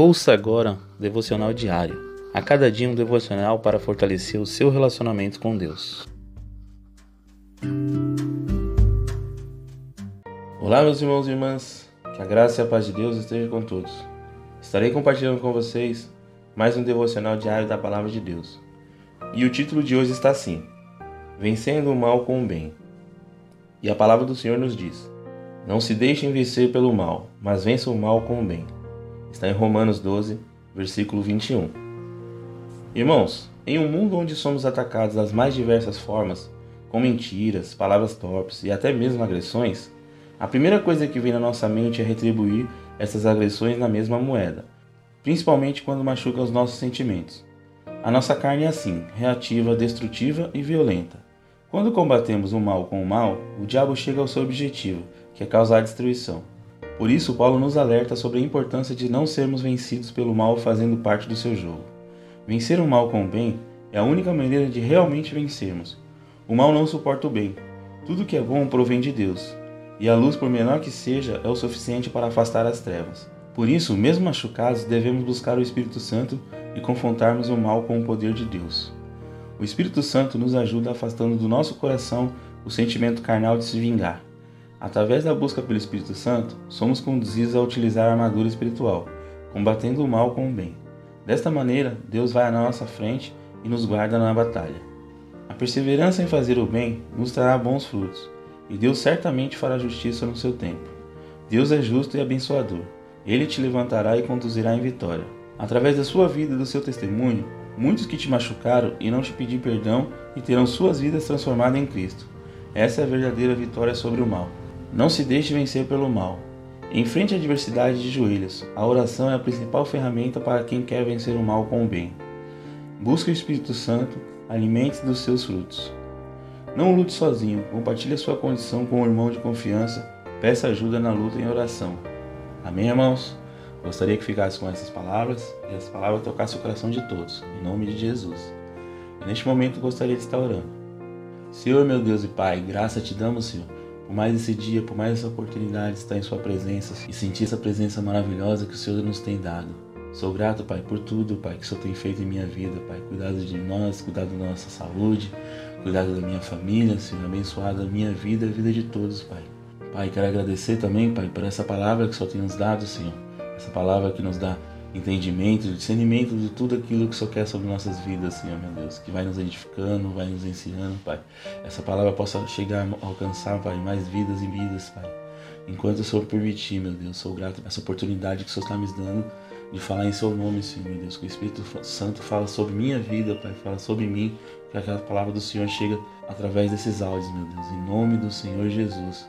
Ouça agora o devocional diário. A cada dia um devocional para fortalecer o seu relacionamento com Deus. Olá, meus irmãos e irmãs. Que a graça e a paz de Deus esteja com todos. Estarei compartilhando com vocês mais um devocional diário da palavra de Deus. E o título de hoje está assim: Vencendo o mal com o bem. E a palavra do Senhor nos diz: Não se deixem vencer pelo mal, mas vençam o mal com o bem. Está em Romanos 12, versículo 21. Irmãos, em um mundo onde somos atacados das mais diversas formas, com mentiras, palavras torpes e até mesmo agressões, a primeira coisa que vem na nossa mente é retribuir essas agressões na mesma moeda, principalmente quando machuca os nossos sentimentos. A nossa carne é assim, reativa, destrutiva e violenta. Quando combatemos o mal com o mal, o diabo chega ao seu objetivo, que é causar destruição. Por isso, Paulo nos alerta sobre a importância de não sermos vencidos pelo mal fazendo parte do seu jogo. Vencer o mal com o bem é a única maneira de realmente vencermos. O mal não suporta o bem. Tudo que é bom provém de Deus, e a luz, por menor que seja, é o suficiente para afastar as trevas. Por isso, mesmo machucados, devemos buscar o Espírito Santo e confrontarmos o mal com o poder de Deus. O Espírito Santo nos ajuda afastando do nosso coração o sentimento carnal de se vingar. Através da busca pelo Espírito Santo, somos conduzidos a utilizar a armadura espiritual, combatendo o mal com o bem. Desta maneira, Deus vai à nossa frente e nos guarda na batalha. A perseverança em fazer o bem nos trará bons frutos, e Deus certamente fará justiça no seu tempo. Deus é justo e abençoador. Ele te levantará e conduzirá em vitória. Através da sua vida e do seu testemunho, muitos que te machucaram irão te pedir perdão e terão suas vidas transformadas em Cristo. Essa é a verdadeira vitória sobre o mal. Não se deixe vencer pelo mal. Enfrente a adversidade de joelhos. A oração é a principal ferramenta para quem quer vencer o mal com o bem. Busque o Espírito Santo, alimente dos seus frutos. Não lute sozinho, compartilhe sua condição com um irmão de confiança, peça ajuda na luta em oração. Amém, irmãos? Gostaria que ficasse com essas palavras e as palavras tocassem o coração de todos, em nome de Jesus. E neste momento gostaria de estar orando. Senhor, meu Deus e Pai, graça te damos, Senhor por mais esse dia, por mais essa oportunidade de estar em Sua presença e sentir essa presença maravilhosa que o Senhor nos tem dado. Sou grato, Pai, por tudo, Pai, que o Senhor tem feito em minha vida, Pai. Cuidado de nós, cuidado da nossa saúde, cuidado da minha família, Senhor, abençoado a minha vida e a vida de todos, Pai. Pai, quero agradecer também, Pai, por essa palavra que o Senhor tem nos dado, Senhor. Essa palavra que nos dá entendimento, discernimento de tudo aquilo que o Senhor quer sobre nossas vidas, Senhor, meu Deus, que vai nos edificando, vai nos ensinando, Pai. Essa palavra possa chegar alcançar, Pai, mais vidas e vidas, Pai. Enquanto o Senhor permitir, meu Deus, sou grato por essa oportunidade que o Senhor está me dando de falar em Seu nome, Senhor, meu Deus. Que o Espírito Santo fala sobre minha vida, Pai, fala sobre mim, que aquela palavra do Senhor chega através desses áudios, meu Deus. Em nome do Senhor Jesus.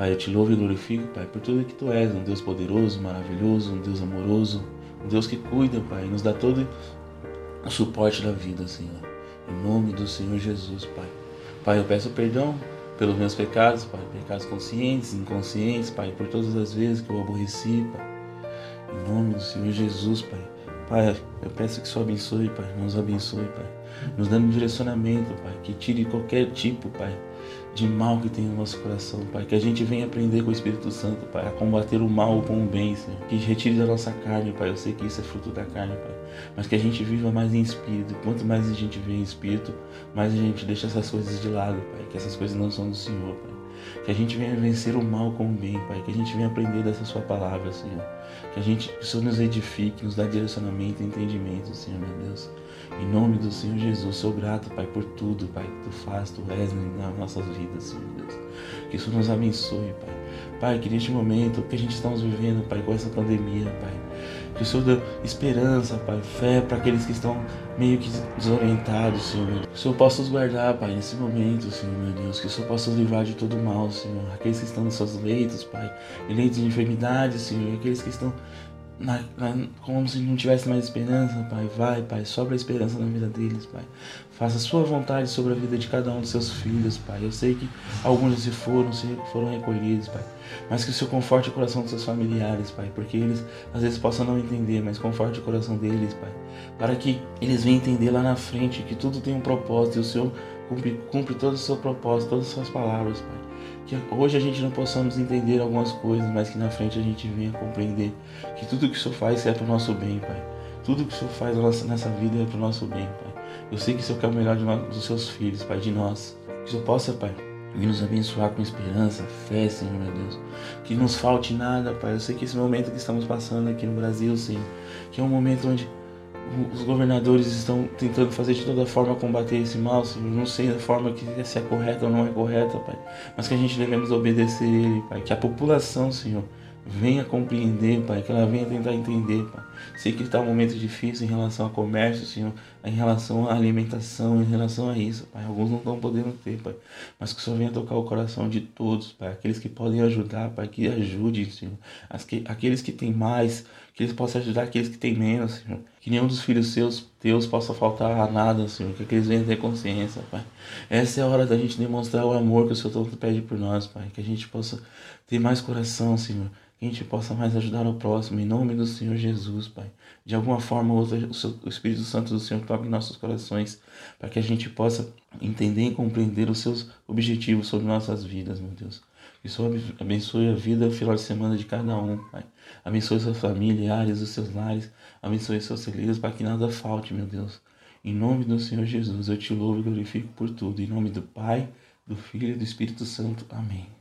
Pai, eu te louvo e glorifico, Pai, por tudo que Tu és, um Deus poderoso, maravilhoso, um Deus amoroso, um Deus que cuida, Pai, e nos dá todo o suporte da vida, Senhor. Em nome do Senhor Jesus, Pai. Pai, eu peço perdão pelos meus pecados, Pai, pecados conscientes, inconscientes, Pai, por todas as vezes que eu aborreci, Pai. Em nome do Senhor Jesus, Pai. Pai, eu peço que o Senhor abençoe, Pai, nos abençoe, Pai. Nos dando direcionamento, Pai, que tire qualquer tipo, Pai, de mal que tem no nosso coração, Pai. Que a gente venha aprender com o Espírito Santo, Pai, a combater o mal com o bem, Senhor. Que retire da nossa carne, Pai. Eu sei que isso é fruto da carne, Pai. Mas que a gente viva mais em espírito. Quanto mais a gente vê em espírito, mais a gente deixa essas coisas de lado, Pai. Que essas coisas não são do Senhor, Pai. Que a gente venha vencer o mal com o bem, Pai. Que a gente venha aprender dessa Sua palavra, Senhor. Que a gente, que o Senhor nos edifique, nos dá direcionamento e entendimento, Senhor, meu Deus. Em nome do Senhor Jesus, sou grato, Pai, por tudo, Pai, que Tu faz, Tu és nas nossas vidas, Senhor Deus. Que isso nos abençoe, Pai. Pai, que neste momento que a gente estamos vivendo, Pai, com essa pandemia, Pai, que o Senhor dê esperança, Pai, fé para aqueles que estão meio que desorientados, Senhor. Que o Senhor possa os guardar, Pai, nesse momento, Senhor, meu Deus. Que o Senhor possa os livrar de todo mal, Senhor. Aqueles que estão nos seus leitos, Pai, em leitos de enfermidade, Senhor. Aqueles que estão na, na, como se não tivesse mais esperança, Pai. Vai, Pai, sobra a esperança na vida deles, Pai. Faça a sua vontade sobre a vida de cada um dos seus filhos, Pai. Eu sei que alguns já se foram, se foram recolhidos, Pai. Mas que o Senhor conforte o coração dos seus familiares, Pai. Porque eles às vezes possam não entender, mas conforte o coração deles, Pai. Para que eles venham entender lá na frente que tudo tem um propósito e o Senhor cumpre, cumpre todo o seu propósito, todas as suas palavras, Pai. Que hoje a gente não possamos entender algumas coisas, mas que na frente a gente venha compreender que tudo que o Senhor faz é para o nosso bem, Pai. Tudo que o Senhor faz nessa vida é para o nosso bem, Pai. Eu sei que o Senhor quer o melhor nós, dos seus filhos, Pai, de nós. Que o Senhor possa, Pai, e nos abençoar com esperança, fé, Senhor, meu Deus. Que nos falte nada, Pai. Eu sei que esse momento que estamos passando aqui no Brasil, Senhor, que é um momento onde os governadores estão tentando fazer de toda forma combater esse mal, Senhor. Não sei da forma que se é correta ou não é correta, Pai. Mas que a gente devemos obedecer Ele, Pai. Que a população, Senhor, venha compreender, Pai, que ela venha tentar entender, Pai. Sei que está um momento difícil em relação ao comércio, Senhor, em relação à alimentação, em relação a isso, Pai. Alguns não estão podendo ter, Pai. Mas que o Senhor venha tocar o coração de todos, Pai. Aqueles que podem ajudar, Pai, que ajudem, Senhor. Aqueles que têm mais, que eles possam ajudar aqueles que têm menos, Senhor. Que nenhum dos filhos seus, Deus, possa faltar a nada, Senhor. Que eles venham ter consciência, Pai. Essa é a hora da gente demonstrar o amor que o Senhor tanto pede por nós, Pai. Que a gente possa ter mais coração, Senhor que a gente possa mais ajudar o próximo, em nome do Senhor Jesus, Pai. De alguma forma ou outra, o, Espírito Santo do Senhor toque nossos corações, para que a gente possa entender e compreender os seus objetivos sobre nossas vidas, meu Deus. Que o Senhor abençoe a vida, o final de semana de cada um, Pai. Abençoe seus familiares, os seus lares, abençoe seus celeiros, para que nada falte, meu Deus. Em nome do Senhor Jesus, eu te louvo e glorifico por tudo. Em nome do Pai, do Filho e do Espírito Santo. Amém.